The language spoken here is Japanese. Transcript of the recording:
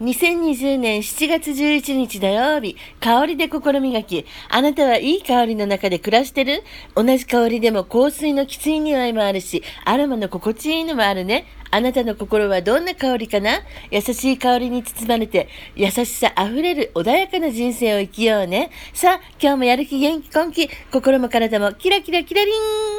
2020年7月11日土曜日、香りで心磨き。あなたはいい香りの中で暮らしてる？同じ香りでも香水のきつい匂いもあるし、アロマの心地いいのもあるね。あなたの心はどんな香りかな？優しい香りに包まれて、優しさ溢れる穏やかな人生を生きようね。さあ、今日もやる気元気根気、心も体もキラキラキラリン